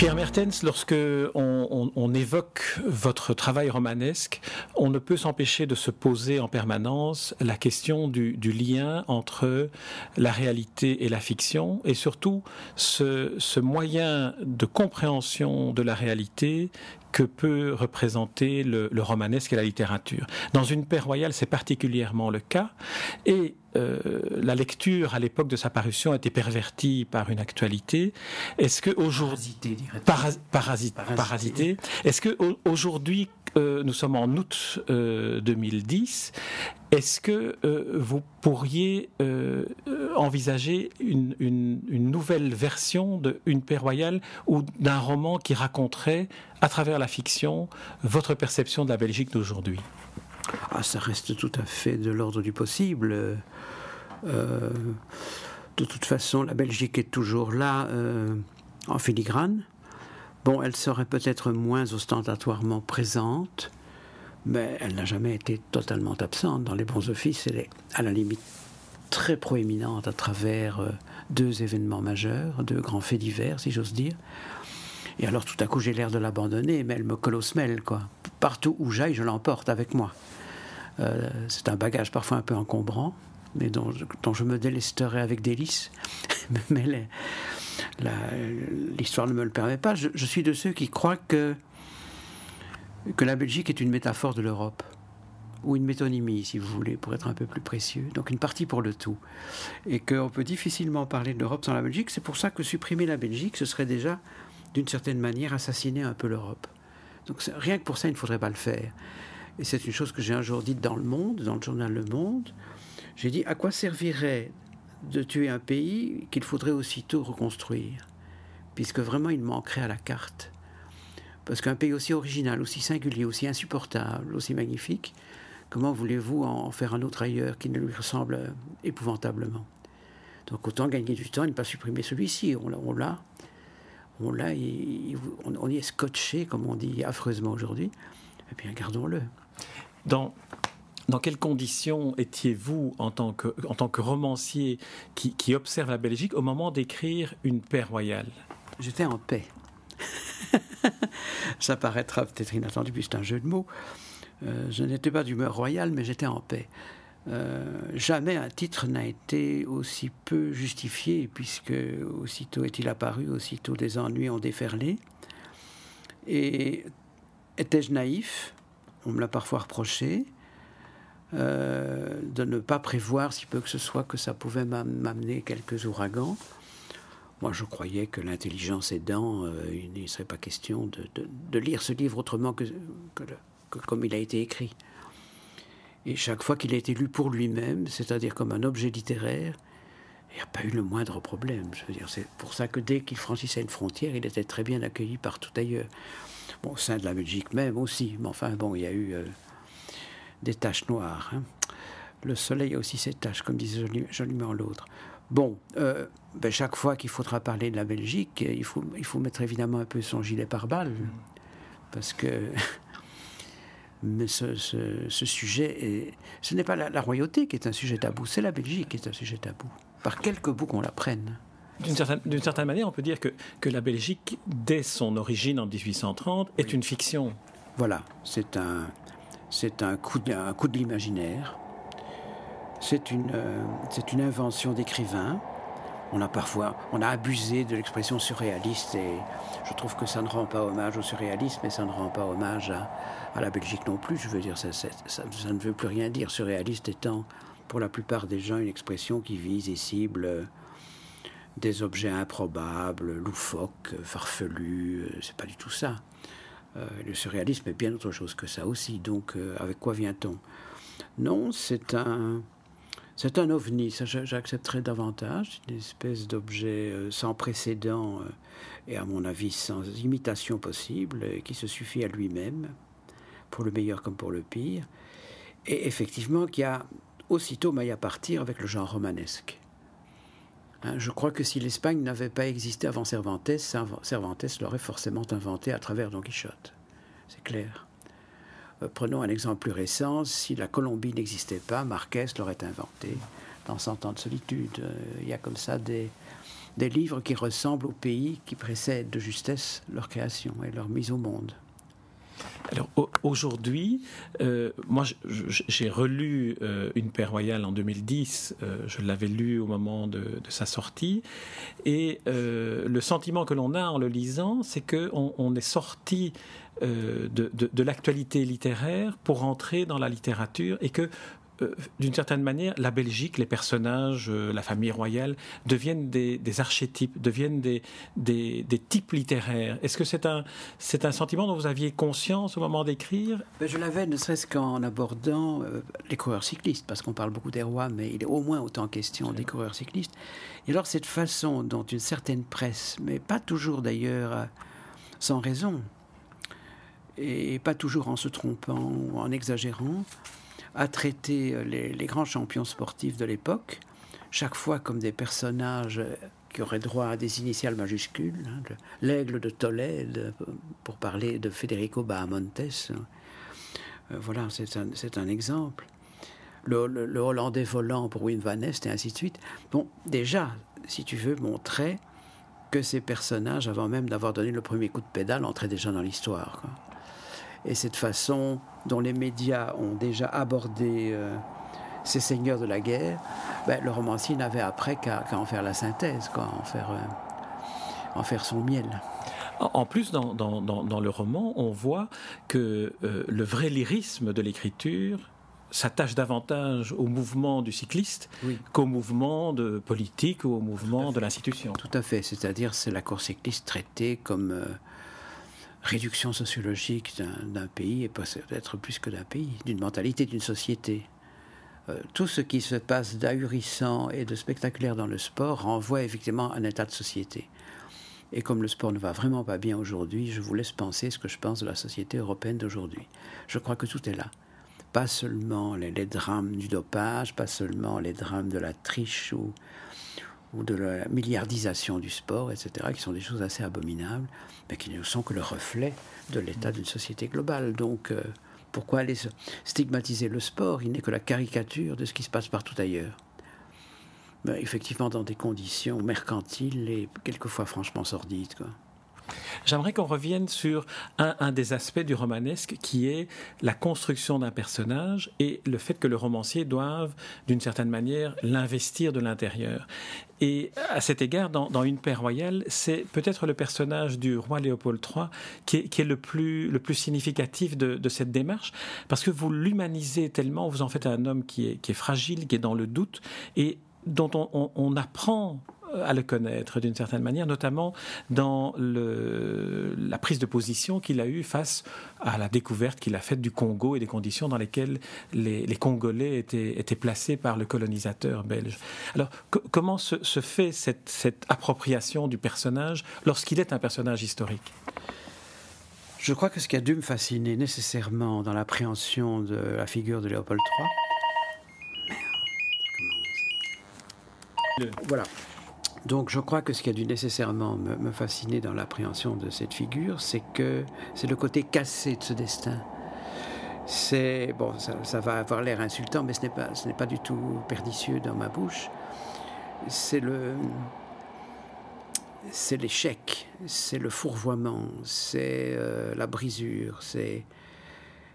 Pierre Mertens, lorsque on, évoque votre travail romanesque, on ne peut s'empêcher de se poser en permanence la question du, lien entre la réalité et la fiction, et surtout ce, ce moyen de compréhension de la réalité que peut représenter le, romanesque et la littérature. Dans une paix royale, c'est particulièrement le cas, et euh, la lecture à l'époque de sa parution a été pervertie par une actualité. Est-ce que aujourd'hui, parasité, parasité. Est-ce que aujourd'hui, euh, nous sommes en août 2010. Euh, est-ce que euh, vous pourriez envisager une, nouvelle version de Une paix royale ou d'un roman qui raconterait, à travers la fiction, votre perception de la Belgique d'aujourd'hui? Ah, Ça reste tout à fait de l'ordre du possible. de toute façon, la Belgique est toujours là en filigrane. Bon, elle serait peut-être moins ostentatoirement présente, mais elle n'a jamais été totalement absente. Dans les bons offices, elle est à la limite très proéminente à travers euh, deux événements majeurs, deux grands faits divers, si j'ose dire. Et alors tout à coup, j'ai l'air de l'abandonner, mais elle me colle au semelle, quoi. Partout où j'aille, je l'emporte avec moi. Euh, c'est un bagage parfois un peu encombrant, mais dont je, dont je me délesterai avec délice. mais elle est, l'histoire ne me le permet pas. Je, suis de ceux qui croient que, que la Belgique est une métaphore de l'Europe, ou une métonymie, si vous voulez, pour être un peu plus précieux. Donc une partie pour le tout. Et qu'on peut difficilement parler de l'Europe sans la Belgique. C'est pour ça que supprimer la Belgique, ce serait déjà, d'une certaine manière, assassiner un peu l'Europe. Donc rien que pour ça, il ne faudrait pas le faire. Et c'est une chose que j'ai un jour dite dans Le Monde, dans le journal Le Monde. J'ai dit à quoi servirait de tuer un pays qu'il faudrait aussitôt reconstruire, puisque vraiment il manquerait à la carte. Parce qu'un pays aussi original, aussi singulier, aussi insupportable, aussi magnifique, comment voulez-vous en faire un autre ailleurs qui ne lui ressemble épouvantablement? Donc autant gagner du temps et ne pas supprimer celui-ci. On l'a, on l'a, on, y est scotché, comme on dit affreusement aujourd'hui. Eh bien, gardons-le. Dans quelles conditions étiez-vous en tant que, romancier qui, observe la Belgique au moment d'écrire une paix royale? J'étais en paix. Ça paraîtra peut-être inattendu, puisque c'est un jeu de mots. Euh, je n'étais pas d'humeur royale, mais j'étais en paix. Euh, jamais un titre n'a été aussi peu justifié, puisque aussitôt est-il apparu, aussitôt des ennuis ont déferlé. Et étais-je naïf? On me l'a parfois reproché. Euh, de ne pas prévoir, si peu que ce soit, que ça pouvait m'amener quelques ouragans. Moi, je croyais que l'intelligence aidant, euh, il ne serait pas question de, lire ce livre autrement que, comme il a été écrit. Et chaque fois qu'il a été lu pour lui-même, c'est-à-dire comme un objet littéraire, il n'y a pas eu le moindre problème. Je veux dire, c'est pour ça que dès qu'il franchissait une frontière, il était très bien accueilli partout ailleurs. Au sein de la Belgique même aussi, mais enfin, bon, il y a eu euh, des taches noires. Hein. Le soleil a aussi ses taches, comme disait joliment l'autre. Bon, euh, ben chaque fois qu'il faudra parler de la Belgique, il faut, il faut mettre évidemment un peu son gilet pare-balles, parce que mais ce, ce, sujet, ce n'est pas la, royauté qui est un sujet tabou, c'est la Belgique qui est un sujet tabou, par quelque bout qu'on la prenne. D'une certaine, certaine, manière, on peut dire que, que la Belgique, dès son origine en 1830, est une fiction. Voilà, c'est un, c'est un coup de, coup de l'imaginaire. C'est une, euh, c'est une invention d'écrivain. On a parfois, on a abusé de l'expression surréaliste et je trouve que ça ne rend pas hommage au surréalisme et ça ne rend pas hommage à, à la Belgique non plus. Je veux dire, ça, ça, ça, ne veut plus rien dire. Surréaliste étant, pour la plupart des gens, une expression qui vise et cible euh, des objets improbables, loufoques, farfelus. Euh, c'est pas du tout ça. Euh, le surréalisme est bien autre chose que ça aussi. Donc, euh, avec quoi vient-on? Non, c'est un, c'est un ovni, ça j'accepterais davantage, une espèce d'objet euh, sans précédent et à mon avis sans imitation possible, qui se suffit à lui-même, pour le meilleur comme pour le pire, et effectivement qui a aussitôt maille à partir avec le genre romanesque. Hein, je crois que si l'Espagne n'avait pas existé avant Cervantes, Cervantes l'aurait forcément inventé à travers Don Quichotte. C'est clair. Euh, prenons un exemple plus récent. Si la Colombie n'existait pas, Marquez l'aurait inventé dans Cent ans de solitude. Euh, il y a comme ça des, livres qui ressemblent aux pays qui précèdent de justesse leur création et leur mise au monde. Alors aujourd'hui, euh, moi j'ai relu Une paix royale en 2010, je l'avais lu au moment de, sa sortie, et le sentiment que l'on a en le lisant, c'est qu'on on est sorti euh, de, l'actualité littéraire pour entrer dans la littérature et que euh, d'une certaine manière, la Belgique, les personnages, euh, la famille royale deviennent des, archétypes, deviennent des, des, types littéraires. Est-ce que c'est un, c'est un sentiment dont vous aviez conscience au moment d'écrire? Ben, Je l'avais, ne serait-ce qu'en abordant les coureurs cyclistes, parce qu'on parle beaucoup des rois, mais il est au moins autant question des coureurs cyclistes. Et alors cette façon dont une certaine presse, mais pas toujours d'ailleurs sans raison, et pas toujours en se trompant ou en exagérant, a traité les, grands champions sportifs de l'époque, chaque fois comme des personnages qui auraient droit à des initiales majuscules. Hein, l'aigle de Tolède, pour parler de Federico Bahamontes. Euh, voilà, c'est un, exemple. Le, Hollandais volant pour Wim Van Est et ainsi de suite. Bon, déjà, si tu veux, montrer que ces personnages, avant même d'avoir donné le premier coup de pédale, entraient déjà dans l'histoire et cette façon dont les médias ont déjà abordé euh, ces seigneurs de la guerre, ben, le romancier n'avait après qu'à en faire la synthèse, quoi, en, faire, euh, en faire son miel. En plus, dans, dans, dans, le roman, on voit que euh, le vrai lyrisme de l'écriture s'attache davantage au mouvement du cycliste qu'au mouvement de politique ou au mouvement de l'institution. Tout à fait, c'est-à-dire c'est la course cycliste traitée comme réduction sociologique d'un pays et peut-être plus que d'un pays, d'une mentalité, d'une société. Euh, tout ce qui se passe d'ahurissant et de spectaculaire dans le sport renvoie effectivement à un état de société. Et comme le sport ne va vraiment pas bien aujourd'hui, je vous laisse penser ce que je pense de la société européenne d'aujourd'hui. Je crois que tout est là. Pas seulement les, les, drames du dopage, pas seulement les drames de la triche ou, ou de la milliardisation du sport, etc., qui sont des choses assez abominables, mais qui ne sont que le reflet de l'état d'une société globale. Donc, euh, pourquoi aller stigmatiser le sport Il n'est que la caricature de ce qui se passe partout ailleurs? Mais effectivement, dans des conditions mercantiles et quelquefois franchement sordides. J'aimerais qu'on revienne sur un, des aspects du romanesque qui est la construction d'un personnage et le fait que le romancier doive, d'une certaine manière, l'investir de l'intérieur. Et à cet égard, dans, Une paix royale, c'est peut-être le personnage du roi Léopold III qui est, le, plus, significatif de, cette démarche, parce que vous l'humanisez tellement, vous en faites un homme qui est, fragile, qui est dans le doute, et dont on apprend à le connaître d'une certaine manière, notamment dans le, la prise de position qu'il a eue face à la découverte qu'il a faite du Congo et des conditions dans lesquelles les, Congolais étaient, étaient, placés par le colonisateur belge. Alors, comment se, se fait cette, cette, appropriation du personnage lorsqu'il est un personnage historique? Je crois que ce qui a dû me fasciner nécessairement dans l'appréhension de la figure de Léopold III, voilà. Donc je crois que ce qui a dû nécessairement me, fasciner dans l'appréhension de cette figure, c'est que c'est le côté cassé de ce destin. C'est bon, ça, va avoir l'air insultant, mais ce n'est pas, ce n'est pas du tout pernicieux dans ma bouche. C'est le, c'est l'échec, c'est le fourvoiement, c'est euh, la brisure, c'est,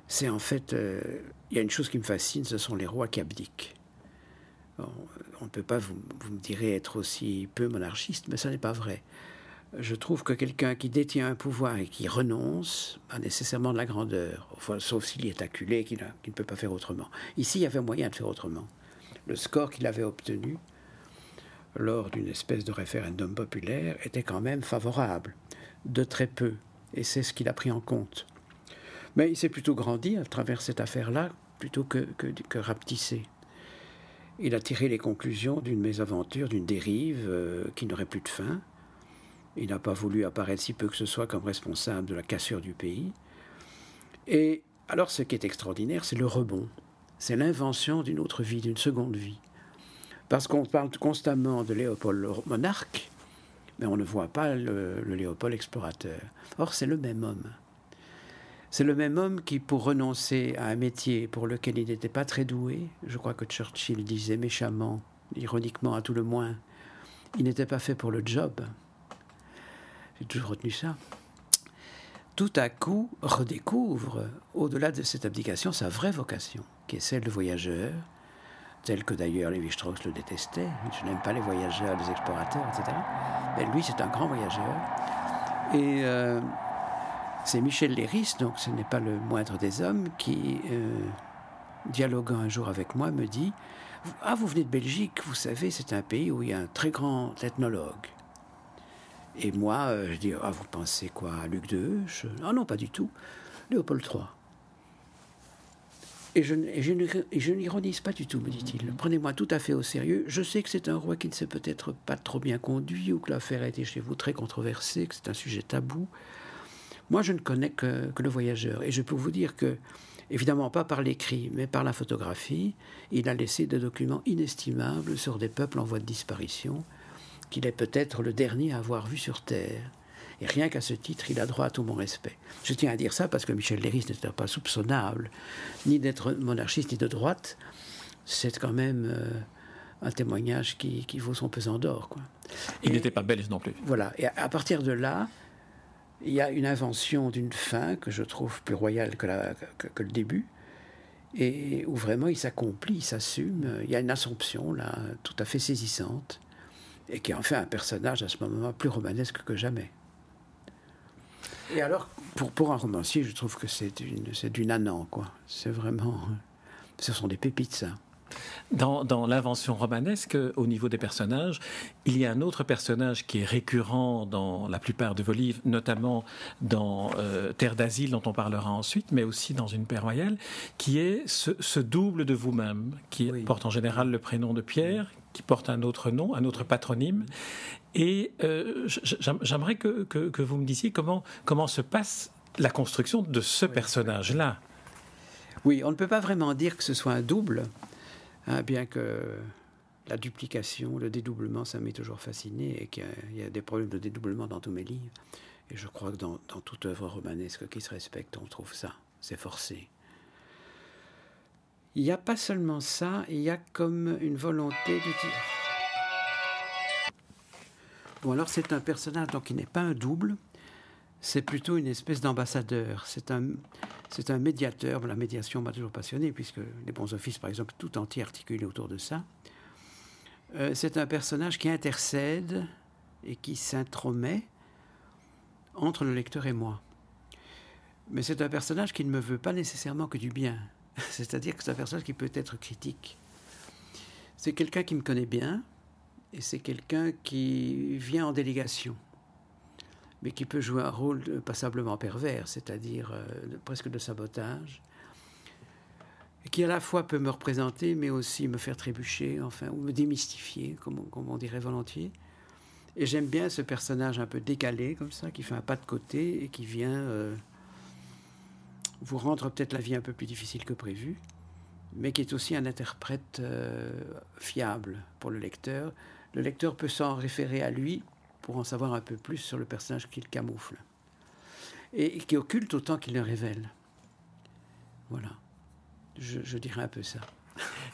c'est en fait, euh, il y a une chose qui me fascine, ce sont les rois qui abdiquent on ne peut pas, vous, me direz, être aussi peu monarchiste, mais ça n'est pas vrai. Je trouve que quelqu'un qui détient un pouvoir et qui renonce a nécessairement de la grandeur, sauf s'il est acculé, qu'il ne peut pas faire autrement. Ici, il y avait moyen de faire autrement. Le score qu'il avait obtenu lors d'une espèce de référendum populaire était quand même favorable, de très peu, et c'est ce qu'il a pris en compte. Mais il s'est plutôt grandi à travers cette affaire-là, plutôt que, que, rapetissé. Il a tiré les conclusions d'une mésaventure, d'une dérive euh, qui n'aurait plus de fin. Il n'a pas voulu apparaître si peu que ce soit comme responsable de la cassure du pays. Et alors ce qui est extraordinaire, c'est le rebond. C'est l'invention d'une autre vie, d'une seconde vie. Parce qu'on parle constamment de Léopold monarque, mais on ne voit pas le, Léopold explorateur. Or, c'est le même homme. C'est le même homme qui, pour renoncer à un métier pour lequel il n'était pas très doué, je crois que Churchill disait méchamment, ironiquement à tout le moins, il n'était pas fait pour le job. J'ai toujours retenu ça. Tout à coup, redécouvre, au-delà de cette abdication, sa vraie vocation, qui est celle de voyageur, tel que d'ailleurs Lévi-Strauss le détestait. Je n'aime pas les voyageurs, les explorateurs, etc. Mais lui, c'est un grand voyageur. Et euh, c'est Michel Léris, donc ce n'est pas le moindre des hommes, qui, euh, dialoguant un jour avec moi, me dit Ah, vous venez de Belgique, vous savez, c'est un pays où il y a un très grand ethnologue. Et moi, euh, je dis Ah, vous pensez quoi Luc de Heusch Ah non, pas du tout. Léopold III. Et je, je, n'ironise pas du tout, me dit-il. Prenez-moi tout à fait au sérieux. Je sais que c'est un roi qui ne s'est peut-être pas trop bien conduit, ou que l'affaire a été chez vous très controversée, que c'est un sujet tabou. Moi, je ne connais que, que, le voyageur. Et je peux vous dire que, évidemment pas par l'écrit, mais par la photographie, il a laissé des documents inestimables sur des peuples en voie de disparition, qu'il est peut-être le dernier à avoir vu sur Terre. Et rien qu'à ce titre, il a droit à tout mon respect. Je tiens à dire ça parce que Michel Léris n'était pas soupçonnable ni d'être monarchiste ni de droite. C'est quand même euh, un témoignage qui, vaut son pesant d'or. Il n'était pas belge non plus. Voilà. Et à, partir de là, il y a une invention d'une fin que je trouve plus royale que, le début et où vraiment il s'accomplit, il s'assume. Il y a une assomption là tout à fait saisissante et qui en fait un personnage à ce moment plus romanesque que jamais. Et alors, pour, un romancier, je trouve que c'est du nanant, quoi. C'est vraiment. Ce sont des pépites, ça. Dans, dans l'invention romanesque, au niveau des personnages, il y a un autre personnage qui est récurrent dans la plupart de vos livres, notamment dans euh, Terre d'asile, dont on parlera ensuite, mais aussi dans Une paix royale, qui est ce, double de vous-même, qui porte en général le prénom de Pierre, qui porte un autre nom, un autre patronyme. Et euh, j'aimerais que, que, vous me disiez comment, comment se passe la construction de ce personnage-là. Oui, on ne peut pas vraiment dire que ce soit un double, hein, bien que la duplication, le dédoublement, ça m'est toujours fasciné et qu'il y, a des problèmes de dédoublement dans tous mes livres. Et je crois que dans, toute œuvre romanesque qui se respecte, on trouve ça. C'est forcé. Il n'y a pas seulement ça, il y a comme une volonté d'utiliser. Bon, alors c'est un personnage donc qui n'est pas un double, c'est plutôt une espèce d'ambassadeur. C'est un, c'est un médiateur. La médiation m'a toujours passionné, puisque les bons offices, par exemple, tout entier articulé autour de ça. Euh, c'est un personnage qui intercède et qui s'intromet entre le lecteur et moi. Mais c'est un personnage qui ne me veut pas nécessairement que du bien. C'est-à-dire que c'est un personnage qui peut être critique. C'est quelqu'un qui me connaît bien, et c'est quelqu'un qui vient en délégation, mais qui peut jouer un rôle passablement pervers, c'est-à-dire euh, presque de sabotage, qui à la fois peut me représenter, mais aussi me faire trébucher, enfin, ou me démystifier, comme, on dirait volontiers. Et j'aime bien ce personnage un peu décalé, comme ça, qui fait un pas de côté et qui vient... Euh, vous rendre peut-être la vie un peu plus difficile que prévu, mais qui est aussi un interprète euh, fiable pour le lecteur. Le lecteur peut s'en référer à lui pour en savoir un peu plus sur le personnage qu'il camoufle, et qui occulte autant qu'il le révèle. Voilà, je, dirais un peu ça.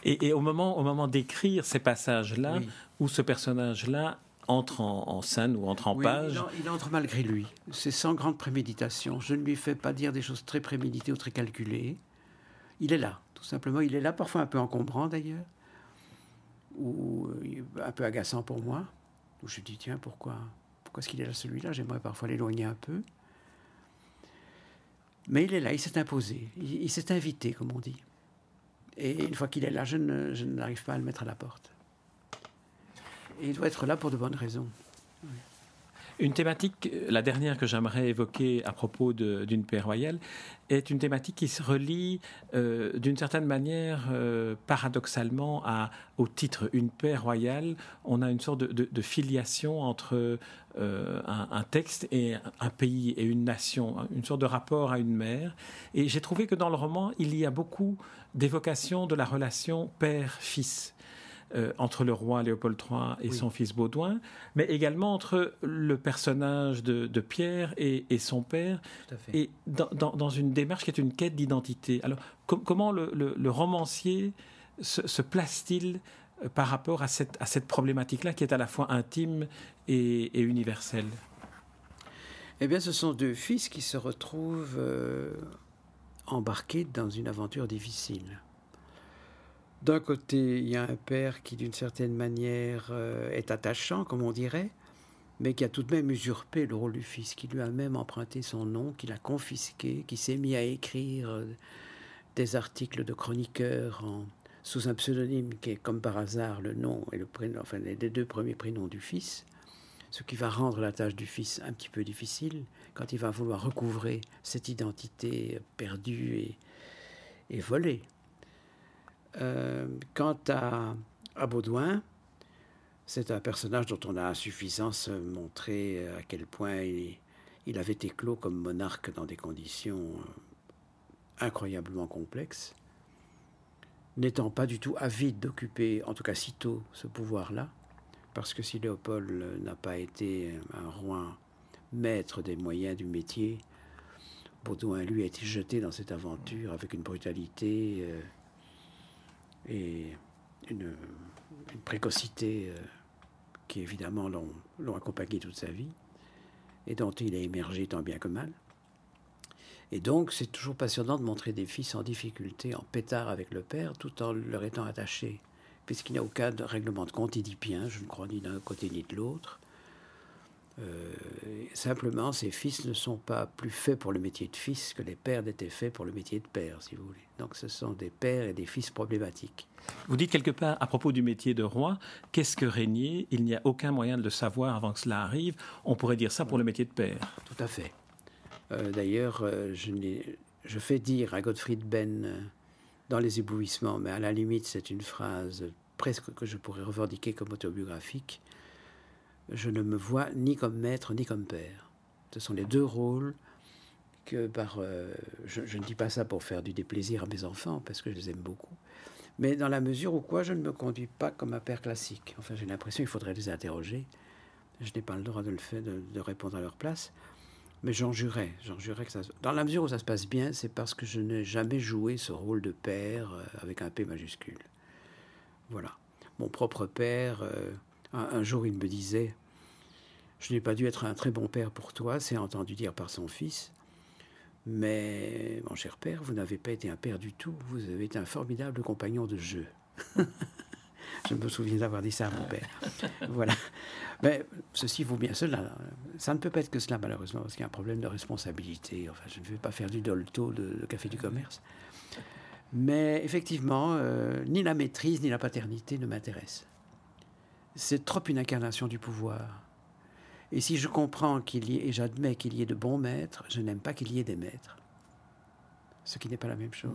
Et, au moment, au moment d'écrire ces passages-là, où ce personnage-là entre en, scène ou entre en page. Il, entre malgré lui. C'est sans grande préméditation. Je ne lui fais pas dire des choses très préméditées ou très calculées. Il est là, tout simplement. Il est là, parfois un peu encombrant d'ailleurs, ou euh, un peu agaçant pour moi. Où je dis tiens pourquoi pourquoi est-ce qu'il est là celui-là? J'aimerais parfois l'éloigner un peu. Mais il est là, il s'est imposé, il, s'est invité, comme on dit. Et une fois qu'il est là, je n'arrive pas à le mettre à la porte il doit être là pour de bonnes raisons. Une thématique, la dernière que j'aimerais évoquer à propos d'une paix royale, est une thématique qui se relie euh, d'une certaine manière, euh, paradoxalement, au titre Une paix royale. On a une sorte de, filiation entre euh, un, texte et un pays et une nation, une sorte de rapport à une mère. Et j'ai trouvé que dans le roman, il y a beaucoup d'évocation de la relation père-fils. Euh, entre le roi Léopold III et son fils Baudouin, mais également entre le personnage de, Pierre et, son père, et dans, une démarche qui est une quête d'identité. Alors, comment le, romancier se, place-t-il euh, par rapport à cette, à cette problématique-là qui est à la fois intime et, universelle? Eh bien, ce sont deux fils qui se retrouvent euh, embarqués dans une aventure difficile. D'un côté, il y a un père qui, d'une certaine manière, euh, est attachant, comme on dirait, mais qui a tout de même usurpé le rôle du fils, qui lui a même emprunté son nom, qui l'a confisqué, qui s'est mis à écrire euh, des articles de chroniqueur sous un pseudonyme qui est, comme par hasard, le nom et le prénom, enfin les deux premiers prénoms du fils, ce qui va rendre la tâche du fils un petit peu difficile quand il va vouloir recouvrer cette identité perdue et, et volée. Euh, quant à, à, Baudouin, c'est un personnage dont on a à suffisance montré à quel point il, avait éclos comme monarque dans des conditions euh, incroyablement complexes, n'étant pas du tout avide d'occuper, en tout cas sitôt, ce pouvoir-là, parce que si Léopold n'a pas été un roi maître des moyens du métier, Baudouin, lui, a été jeté dans cette aventure avec une brutalité euh, et une, précocité euh, qui évidemment l'ont accompagné toute sa vie et dont il a émergé tant bien que mal. Et donc c'est toujours passionnant de montrer des fils en difficulté, en pétard avec le père, tout en leur étant attachés, puisqu'il n'y a aucun règlement de compte édipien, je ne crois ni d'un côté ni de l'autre. Euh, simplement, ces fils ne sont pas plus faits pour le métier de fils que les pères n'étaient faits pour le métier de père, si vous voulez. Donc ce sont des pères et des fils problématiques. Vous dites quelque part à propos du métier de roi, qu'est-ce que régner Il n'y a aucun moyen de le savoir avant que cela arrive. On pourrait dire ça pour le métier de père. Tout à fait. Euh, d'ailleurs, euh, je, je, fais dire à Gottfried Ben dans Les éblouissements, mais à la limite c'est une phrase presque que je pourrais revendiquer comme autobiographique je ne me vois ni comme maître ni comme père. Ce sont les deux rôles que par... Euh, je, ne dis pas ça pour faire du déplaisir à mes enfants, parce que je les aime beaucoup, mais dans la mesure où quoi je ne me conduis pas comme un père classique. Enfin, j'ai l'impression qu'il faudrait les interroger. Je n'ai pas le droit de le faire, de, répondre à leur place. Mais j'en jurais, j'en jurais que ça... Dans la mesure où ça se passe bien, c'est parce que je n'ai jamais joué ce rôle de père euh, avec un P majuscule. Voilà. Mon propre père, euh, un, jour, il me disait Je n'ai pas dû être un très bon père pour toi, c'est entendu dire par son fils. Mais, mon cher père, vous n'avez pas été un père du tout, vous avez été un formidable compagnon de jeu. Je me souviens d'avoir dit ça à mon père. Voilà. Mais ceci vaut bien cela. Ça ne peut pas être que cela, malheureusement, parce qu'il y a un problème de responsabilité. Enfin, je ne vais pas faire du dolto de, café du commerce. Mais effectivement, euh, ni la maîtrise ni la paternité ne m'intéressent c'est trop une incarnation du pouvoir. Et si je comprends qu'il y ait, et j'admets qu'il y ait de bons maîtres, je n'aime pas qu'il y ait des maîtres. Ce qui n'est pas la même chose.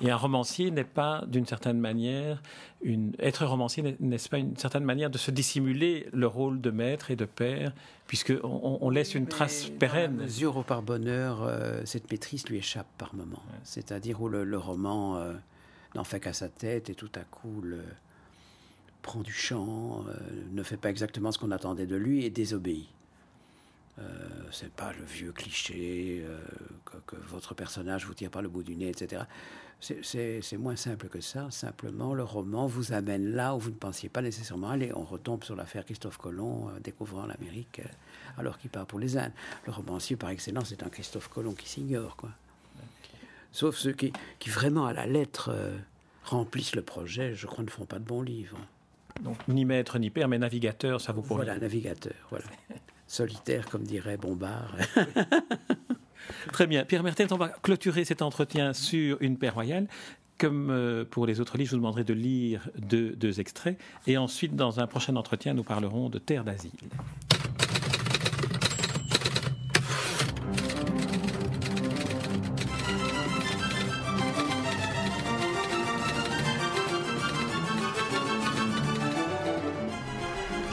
Et un romancier n'est pas, d'une certaine manière, une... être romancier n'est-ce pas une certaine manière de se dissimuler le rôle de maître et de père, puisqu'on on laisse une trace pérenne. Dans mesure où, par bonheur, euh, cette maîtrise lui échappe par moment. C'est-à-dire où le, roman euh, n'en fait qu'à sa tête et tout à coup le, prend du champ, euh, ne fait pas exactement ce qu'on attendait de lui et désobéit. Euh, c'est pas le vieux cliché euh, que, votre personnage vous tire par le bout du nez, etc. C'est moins simple que ça. Simplement, le roman vous amène là où vous ne pensiez pas nécessairement aller. On retombe sur l'affaire Christophe Colomb découvrant l'Amérique alors qu'il part pour les Indes. Le romancier par excellence c'est un Christophe Colomb qui s'ignore, quoi. Sauf ceux qui, vraiment à la lettre remplissent le projet, je crois, ne font pas de bons livres. Donc ni maître ni père, mais navigateur, ça vous pourrait. Voilà, navigateur, voilà. Solitaire, comme dirait Bombard. Très bien. Pierre Mertens, on va clôturer cet entretien sur une paix royale. Comme euh, pour les autres livres, je vous demanderai de lire deux, deux extraits. Et ensuite, dans un prochain entretien, nous parlerons de Terre d'asile.